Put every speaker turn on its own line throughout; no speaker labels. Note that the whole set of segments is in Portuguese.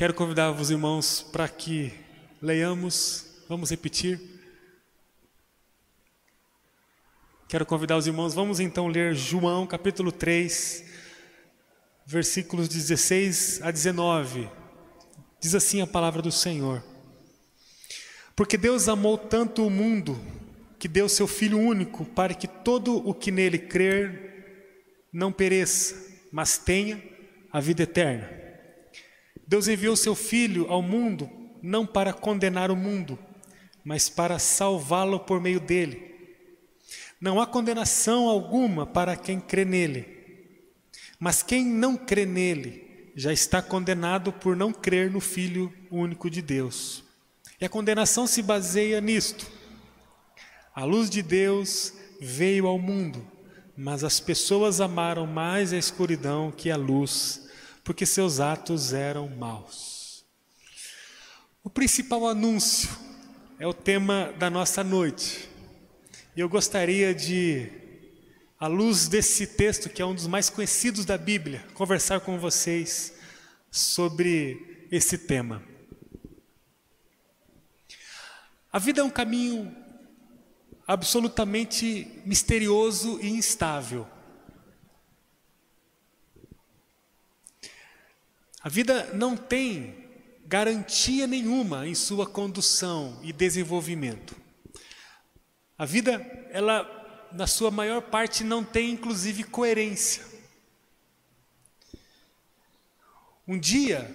Quero convidar os irmãos para que leiamos, vamos repetir. Quero convidar os irmãos, vamos então ler João capítulo 3, versículos 16 a 19. Diz assim a palavra do Senhor: Porque Deus amou tanto o mundo, que deu seu Filho único, para que todo o que nele crer não pereça, mas tenha a vida eterna. Deus enviou seu Filho ao mundo não para condenar o mundo, mas para salvá-lo por meio dele. Não há condenação alguma para quem crê nele, mas quem não crê nele já está condenado por não crer no Filho único de Deus. E a condenação se baseia nisto. A luz de Deus veio ao mundo, mas as pessoas amaram mais a escuridão que a luz porque seus atos eram maus. O principal anúncio é o tema da nossa noite. E eu gostaria de, à luz desse texto, que é um dos mais conhecidos da Bíblia, conversar com vocês sobre esse tema. A vida é um caminho absolutamente misterioso e instável. A vida não tem garantia nenhuma em sua condução e desenvolvimento. A vida, ela, na sua maior parte, não tem inclusive coerência. Um dia,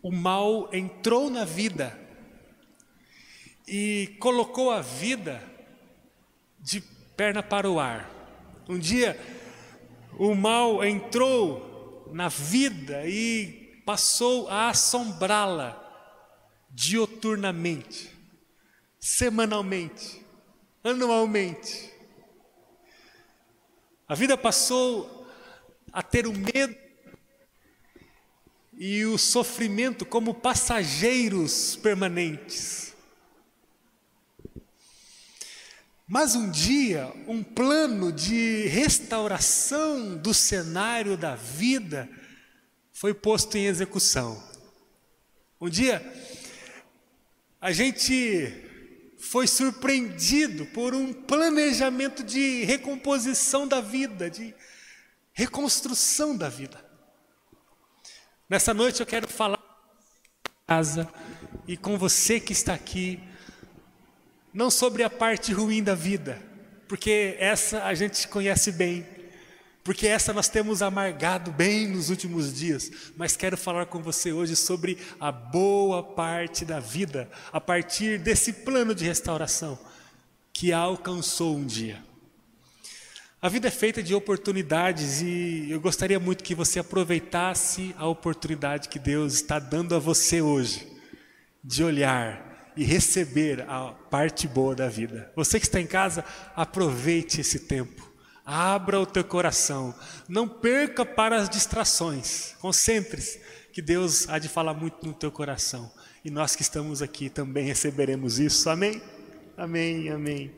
o mal entrou na vida e colocou a vida de perna para o ar. Um dia, o mal entrou na vida e passou a assombrá-la dioturnamente, semanalmente, anualmente. A vida passou a ter o medo e o sofrimento como passageiros permanentes. Mas um dia, um plano de restauração do cenário da vida foi posto em execução. Um dia, a gente foi surpreendido por um planejamento de recomposição da vida, de reconstrução da vida. Nessa noite eu quero falar casa e com você que está aqui, não sobre a parte ruim da vida, porque essa a gente conhece bem porque essa nós temos amargado bem nos últimos dias, mas quero falar com você hoje sobre a boa parte da vida, a partir desse plano de restauração que alcançou um dia. A vida é feita de oportunidades e eu gostaria muito que você aproveitasse a oportunidade que Deus está dando a você hoje, de olhar e receber a parte boa da vida. Você que está em casa, aproveite esse tempo Abra o teu coração. Não perca para as distrações. Concentre-se, que Deus há de falar muito no teu coração. E nós que estamos aqui também receberemos isso. Amém? Amém, amém.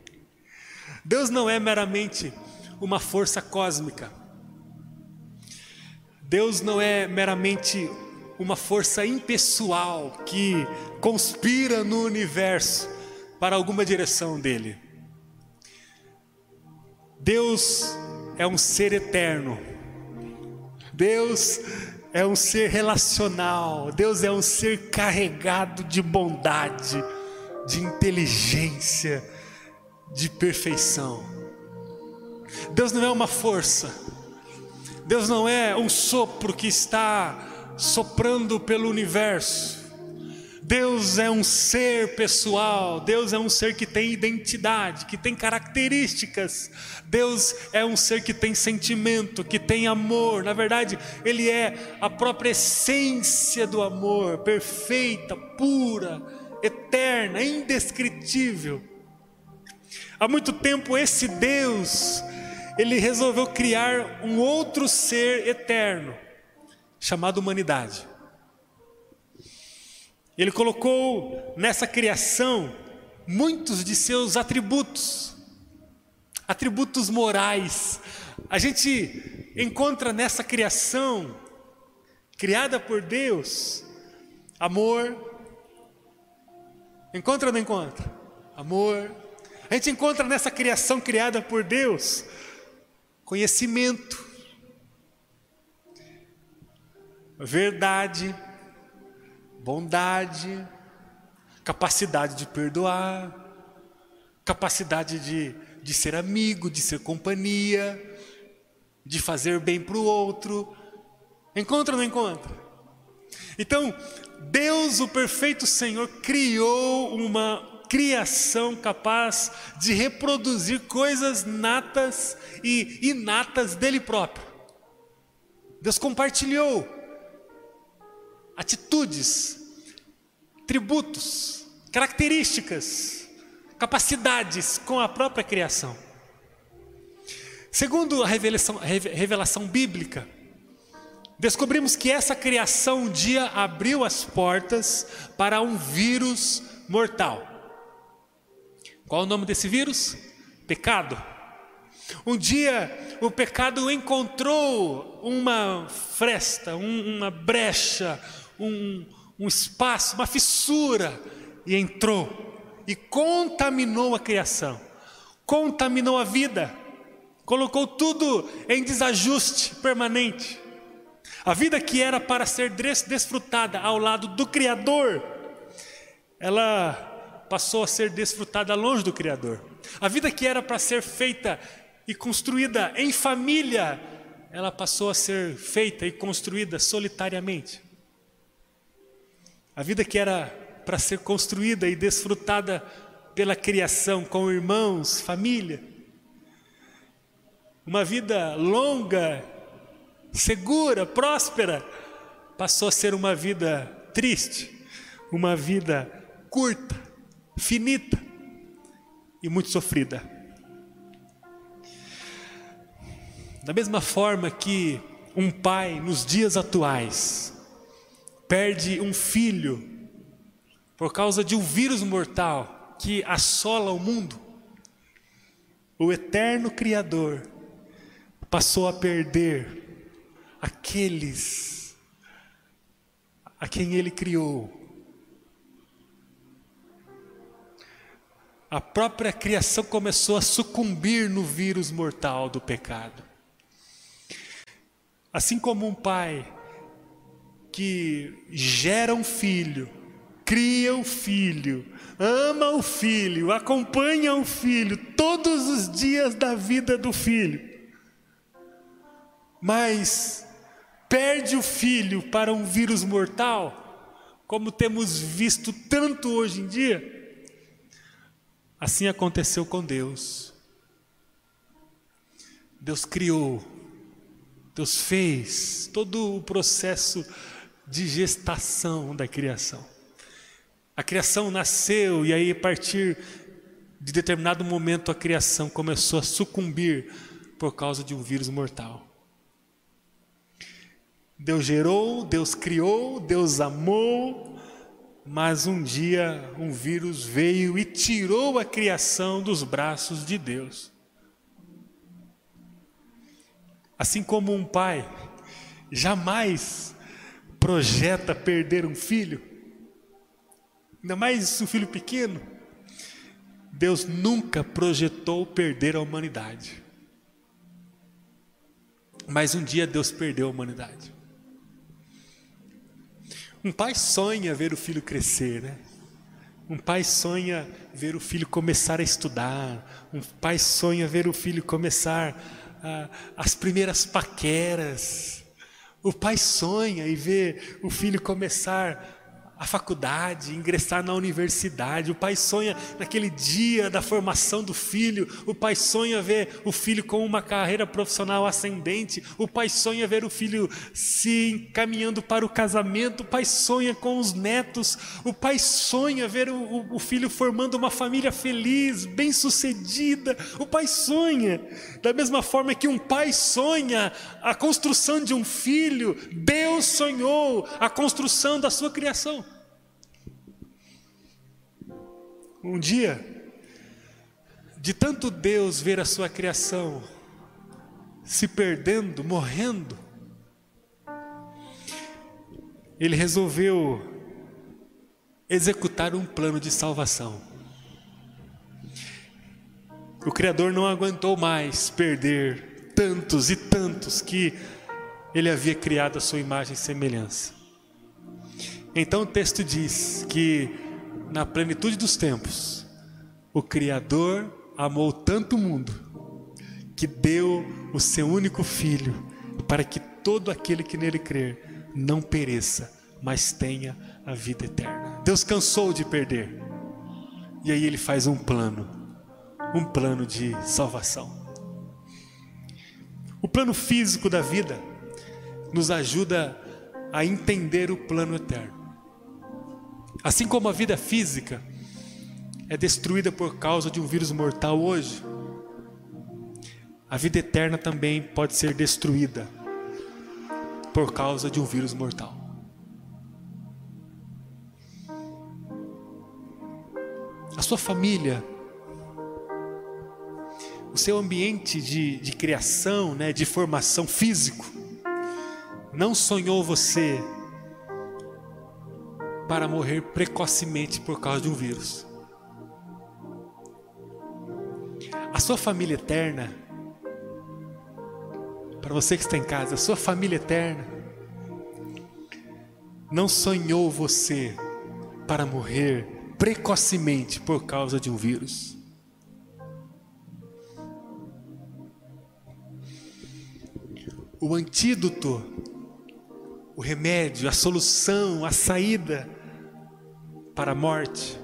Deus não é meramente uma força cósmica. Deus não é meramente uma força impessoal que conspira no universo para alguma direção dele. Deus é um ser eterno. Deus é um ser relacional. Deus é um ser carregado de bondade, de inteligência, de perfeição. Deus não é uma força. Deus não é um sopro que está soprando pelo universo. Deus é um ser pessoal, Deus é um ser que tem identidade, que tem características. Deus é um ser que tem sentimento, que tem amor. Na verdade, Ele é a própria essência do amor, perfeita, pura, eterna, indescritível. Há muito tempo, esse Deus, Ele resolveu criar um outro ser eterno, chamado humanidade. Ele colocou nessa criação muitos de seus atributos, atributos morais. A gente encontra nessa criação, criada por Deus, Amor. Encontra ou não encontra? Amor. A gente encontra nessa criação criada por Deus conhecimento, verdade, bondade, capacidade de perdoar, capacidade de, de ser amigo, de ser companhia, de fazer bem para o outro. Encontra ou não encontra? Então, Deus, o perfeito Senhor, criou uma criação capaz de reproduzir coisas natas e inatas dele próprio. Deus compartilhou atitudes, tributos, características, capacidades com a própria criação. Segundo a revelação, revelação bíblica, descobrimos que essa criação um dia abriu as portas para um vírus mortal. Qual o nome desse vírus? Pecado. Um dia o pecado encontrou uma fresta, um, uma brecha, um, um espaço, uma fissura e entrou e contaminou a criação, contaminou a vida, colocou tudo em desajuste permanente. A vida que era para ser desfrutada ao lado do Criador, ela passou a ser desfrutada longe do Criador. A vida que era para ser feita e construída em família, ela passou a ser feita e construída solitariamente. A vida que era para ser construída e desfrutada pela criação com irmãos, família. Uma vida longa, segura, próspera, passou a ser uma vida triste, uma vida curta, finita e muito sofrida. Da mesma forma que um pai nos dias atuais perde um filho por causa de um vírus mortal que assola o mundo, o eterno Criador passou a perder aqueles a quem ele criou a própria criação começou a sucumbir no vírus mortal do pecado. Assim como um pai que gera um filho, cria o um filho, ama o filho, acompanha o filho todos os dias da vida do filho, mas perde o filho para um vírus mortal, como temos visto tanto hoje em dia, Assim aconteceu com Deus. Deus criou, Deus fez todo o processo de gestação da criação. A criação nasceu e aí a partir de determinado momento a criação começou a sucumbir por causa de um vírus mortal. Deus gerou, Deus criou, Deus amou, mas um dia um vírus veio e tirou a criação dos braços de Deus. Assim como um pai jamais projeta perder um filho, ainda mais um filho pequeno, Deus nunca projetou perder a humanidade. Mas um dia Deus perdeu a humanidade. Um pai sonha ver o filho crescer, né? Um pai sonha ver o filho começar a estudar. Um pai sonha ver o filho começar ah, as primeiras paqueras. O pai sonha e ver o filho começar a faculdade, ingressar na universidade. O pai sonha naquele dia da formação do filho. O pai sonha ver o filho com uma carreira profissional ascendente. O pai sonha ver o filho se encaminhando para o casamento. O pai sonha com os netos. O pai sonha ver o, o, o filho formando uma família feliz, bem-sucedida. O pai sonha. Da mesma forma que um pai sonha a construção de um filho, Deus sonhou a construção da sua criação. Um dia, de tanto Deus ver a sua criação se perdendo, morrendo, ele resolveu executar um plano de salvação. O Criador não aguentou mais perder tantos e tantos que ele havia criado a sua imagem e semelhança. Então o texto diz que na plenitude dos tempos, o Criador amou tanto o mundo que deu o seu único filho para que todo aquele que nele crer não pereça, mas tenha a vida eterna. Deus cansou de perder. E aí ele faz um plano, um plano de salvação. O plano físico da vida nos ajuda a entender o plano eterno. Assim como a vida física é destruída por causa de um vírus mortal hoje, a vida eterna também pode ser destruída por causa de um vírus mortal. A sua família, o seu ambiente de, de criação, né, de formação físico, não sonhou você para morrer precocemente por causa de um vírus. A sua família eterna, para você que está em casa, a sua família eterna, não sonhou você para morrer precocemente por causa de um vírus. O antídoto o remédio, a solução, a saída para a morte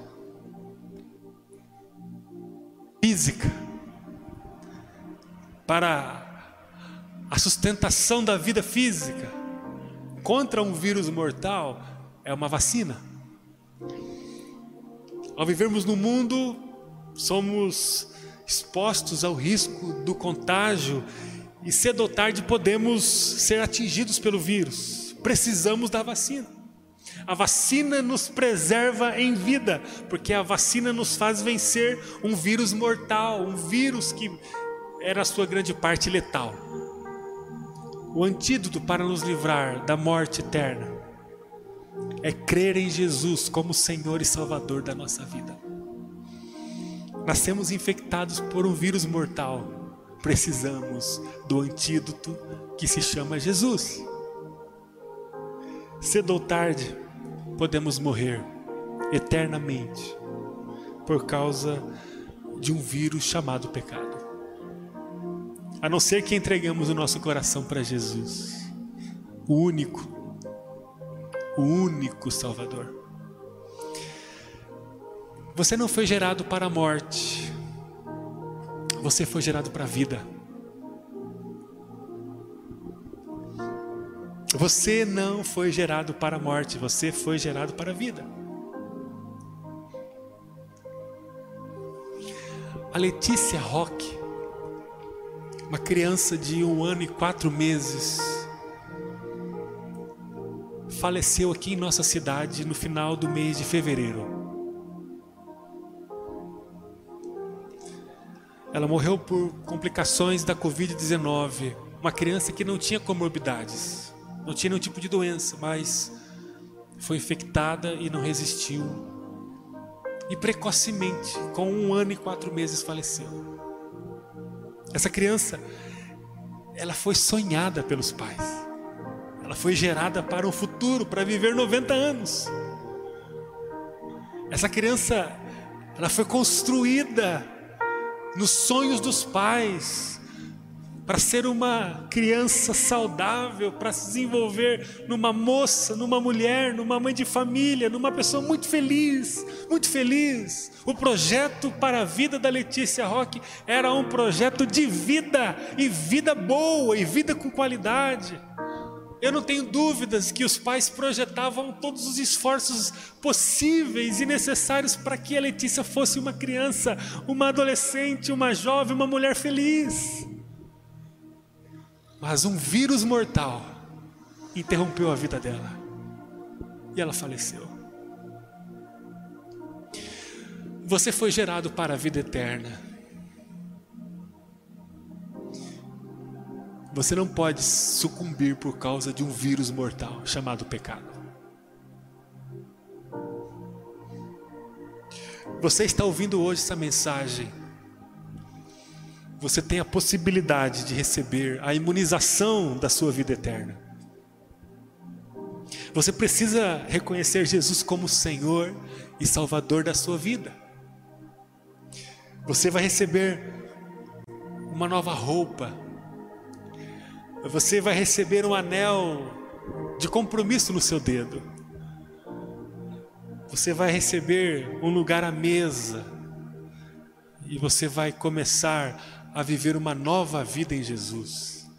física, para a sustentação da vida física contra um vírus mortal é uma vacina. Ao vivermos no mundo, somos expostos ao risco do contágio e cedo ou tarde podemos ser atingidos pelo vírus precisamos da vacina. A vacina nos preserva em vida, porque a vacina nos faz vencer um vírus mortal, um vírus que era a sua grande parte letal. O antídoto para nos livrar da morte eterna é crer em Jesus como Senhor e Salvador da nossa vida. Nascemos infectados por um vírus mortal, precisamos do antídoto que se chama Jesus. Cedo ou tarde, podemos morrer eternamente por causa de um vírus chamado pecado. A não ser que entregamos o nosso coração para Jesus, o único, o único Salvador. Você não foi gerado para a morte, você foi gerado para a vida. Você não foi gerado para a morte, você foi gerado para a vida. A Letícia Roque, uma criança de um ano e quatro meses, faleceu aqui em nossa cidade no final do mês de fevereiro. Ela morreu por complicações da Covid-19, uma criança que não tinha comorbidades não tinha nenhum tipo de doença, mas foi infectada e não resistiu. E precocemente, com um ano e quatro meses, faleceu. Essa criança, ela foi sonhada pelos pais. Ela foi gerada para um futuro, para viver 90 anos. Essa criança, ela foi construída nos sonhos dos pais, para ser uma criança saudável, para se desenvolver numa moça, numa mulher, numa mãe de família, numa pessoa muito feliz, muito feliz. O projeto para a vida da Letícia Roque era um projeto de vida, e vida boa, e vida com qualidade. Eu não tenho dúvidas que os pais projetavam todos os esforços possíveis e necessários para que a Letícia fosse uma criança, uma adolescente, uma jovem, uma mulher feliz. Mas um vírus mortal interrompeu a vida dela. E ela faleceu. Você foi gerado para a vida eterna. Você não pode sucumbir por causa de um vírus mortal chamado pecado. você está ouvindo hoje essa mensagem, você tem a possibilidade de receber a imunização da sua vida eterna. Você precisa reconhecer Jesus como Senhor e Salvador da sua vida. Você vai receber uma nova roupa. Você vai receber um anel de compromisso no seu dedo. Você vai receber um lugar à mesa. E você vai começar a viver uma nova vida em Jesus.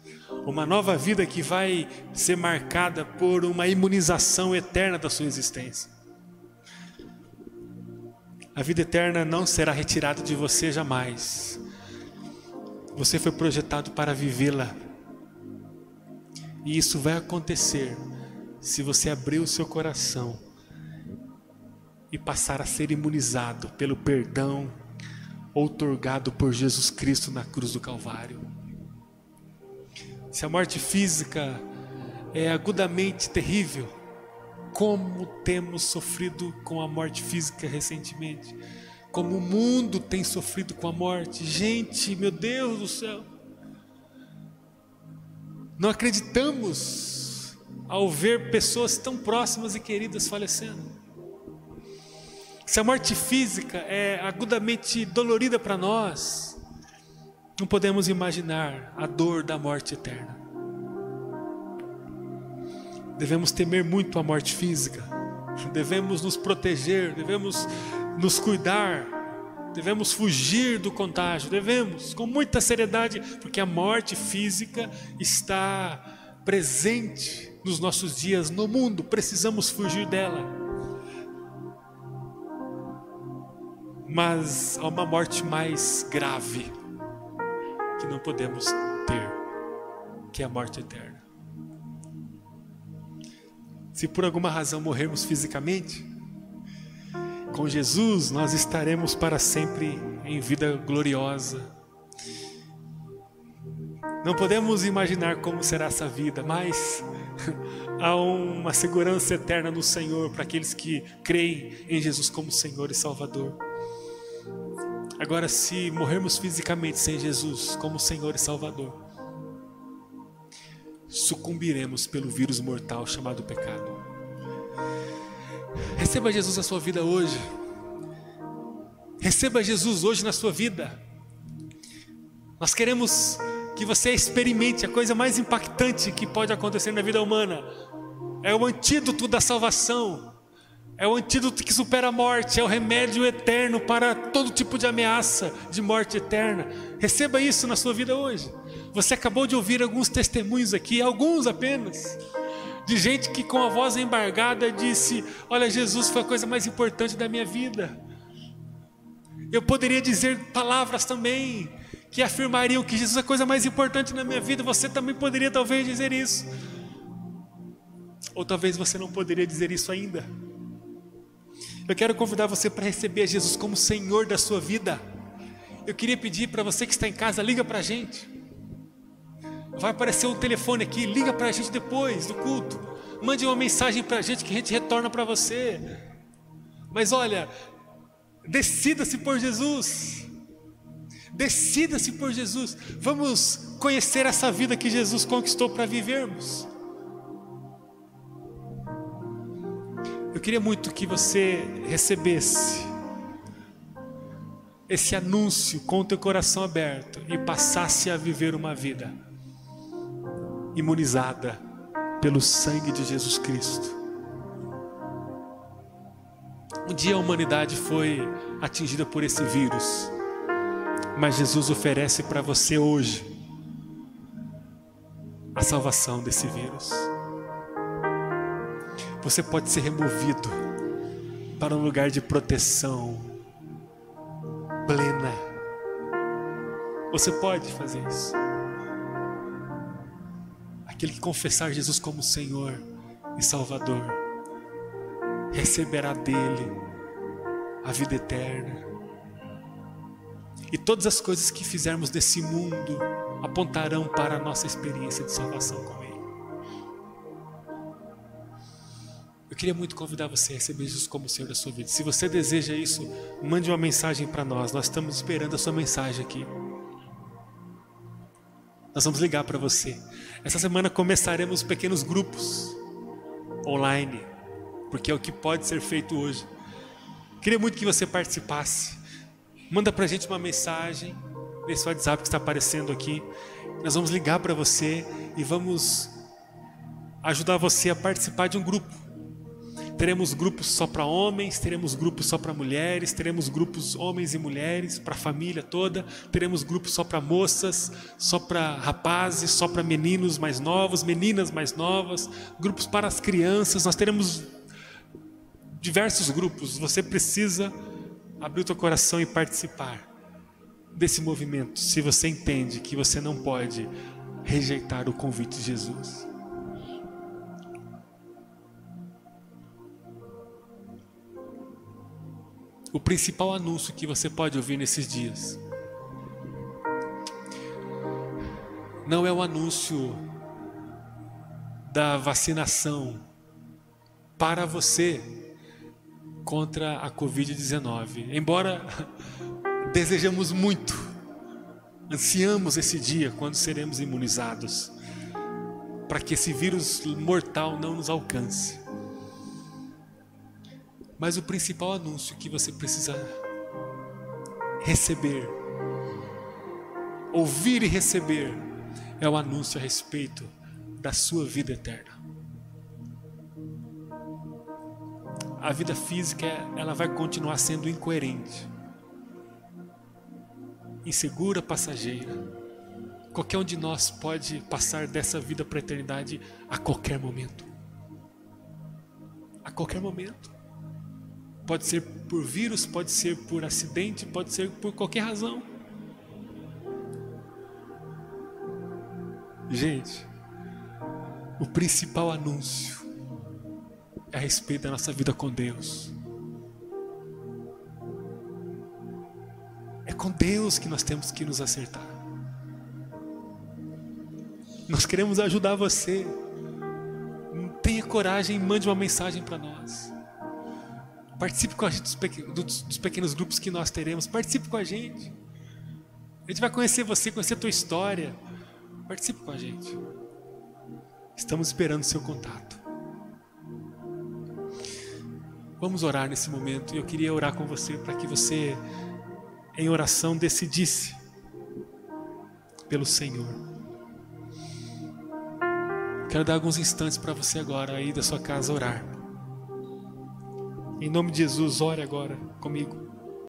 Uma nova vida que vai ser marcada por uma imunização eterna da sua existência. A vida eterna não será retirada de você jamais. Você foi projetado para vivê-la. E isso vai acontecer se você abrir o seu coração e passar a ser imunizado pelo perdão outorgado por Jesus Cristo na cruz do Calvário. Se a morte física é agudamente terrível, como temos sofrido com a morte física recentemente, como o mundo tem sofrido com a morte. Gente, meu Deus do céu. Não acreditamos ao ver pessoas tão próximas e queridas falecendo. Se a morte física é agudamente dolorida para nós, não podemos imaginar a dor da morte eterna. Devemos temer muito a morte física, devemos nos proteger, devemos nos cuidar, devemos fugir do contágio, devemos, com muita seriedade, porque a morte física está presente nos nossos dias no mundo, precisamos fugir dela. Mas há uma morte mais grave que não podemos ter, que é a morte eterna. Se por alguma razão morrermos fisicamente, com Jesus nós estaremos para sempre em vida gloriosa. Não podemos imaginar como será essa vida, mas há uma segurança eterna no Senhor para aqueles que creem em Jesus como Senhor e Salvador. Agora, se morrermos fisicamente sem Jesus como Senhor e Salvador, sucumbiremos pelo vírus mortal chamado pecado. Receba Jesus na sua vida hoje. Receba Jesus hoje na sua vida. Nós queremos que você experimente a coisa mais impactante que pode acontecer na vida humana. É o antídoto da salvação é o antídoto que supera a morte, é o remédio eterno para todo tipo de ameaça de morte eterna. Receba isso na sua vida hoje. Você acabou de ouvir alguns testemunhos aqui, alguns apenas, de gente que com a voz embargada disse: Olha, Jesus foi a coisa mais importante da minha vida. Eu poderia dizer palavras também que afirmariam que Jesus é a coisa mais importante na minha vida. Você também poderia talvez dizer isso. Ou talvez você não poderia dizer isso ainda. Eu quero convidar você para receber Jesus como Senhor da sua vida. Eu queria pedir para você que está em casa, liga para a gente. Vai aparecer um telefone aqui, liga para a gente depois do culto. Mande uma mensagem para a gente que a gente retorna para você. Mas olha, decida-se por Jesus. Decida-se por Jesus. Vamos conhecer essa vida que Jesus conquistou para vivermos. Eu queria muito que você recebesse esse anúncio com o teu coração aberto e passasse a viver uma vida imunizada pelo sangue de Jesus Cristo. Um dia a humanidade foi atingida por esse vírus, mas Jesus oferece para você hoje a salvação desse vírus você pode ser removido para um lugar de proteção plena. Você pode fazer isso. Aquele que confessar Jesus como Senhor e Salvador receberá dele a vida eterna. E todas as coisas que fizermos desse mundo apontarão para a nossa experiência de salvação com queria muito convidar você a receber Jesus como Senhor da sua vida. Se você deseja isso, mande uma mensagem para nós. Nós estamos esperando a sua mensagem aqui. Nós vamos ligar para você. Essa semana começaremos pequenos grupos online, porque é o que pode ser feito hoje. Queria muito que você participasse. Manda para a gente uma mensagem nesse WhatsApp que está aparecendo aqui. Nós vamos ligar para você e vamos ajudar você a participar de um grupo. Teremos grupos só para homens, teremos grupos só para mulheres, teremos grupos homens e mulheres, para a família toda, teremos grupos só para moças, só para rapazes, só para meninos mais novos, meninas mais novas, grupos para as crianças. Nós teremos diversos grupos. Você precisa abrir o teu coração e participar desse movimento, se você entende que você não pode rejeitar o convite de Jesus. O principal anúncio que você pode ouvir nesses dias. Não é o anúncio da vacinação para você contra a Covid-19. Embora desejamos muito, ansiamos esse dia quando seremos imunizados, para que esse vírus mortal não nos alcance. Mas o principal anúncio que você precisa receber, ouvir e receber, é o anúncio a respeito da sua vida eterna. A vida física, ela vai continuar sendo incoerente, insegura, passageira. Qualquer um de nós pode passar dessa vida para a eternidade a qualquer momento. A qualquer momento. Pode ser por vírus, pode ser por acidente, pode ser por qualquer razão. Gente, o principal anúncio é a respeito da nossa vida com Deus. É com Deus que nós temos que nos acertar. Nós queremos ajudar você. Tenha coragem mande uma mensagem para nós. Participe com a gente dos, dos pequenos grupos que nós teremos. Participe com a gente. A gente vai conhecer você, conhecer a tua história. Participe com a gente. Estamos esperando o seu contato. Vamos orar nesse momento. Eu queria orar com você para que você, em oração, decidisse pelo Senhor. Quero dar alguns instantes para você agora aí da sua casa orar. Em nome de Jesus, ore agora comigo.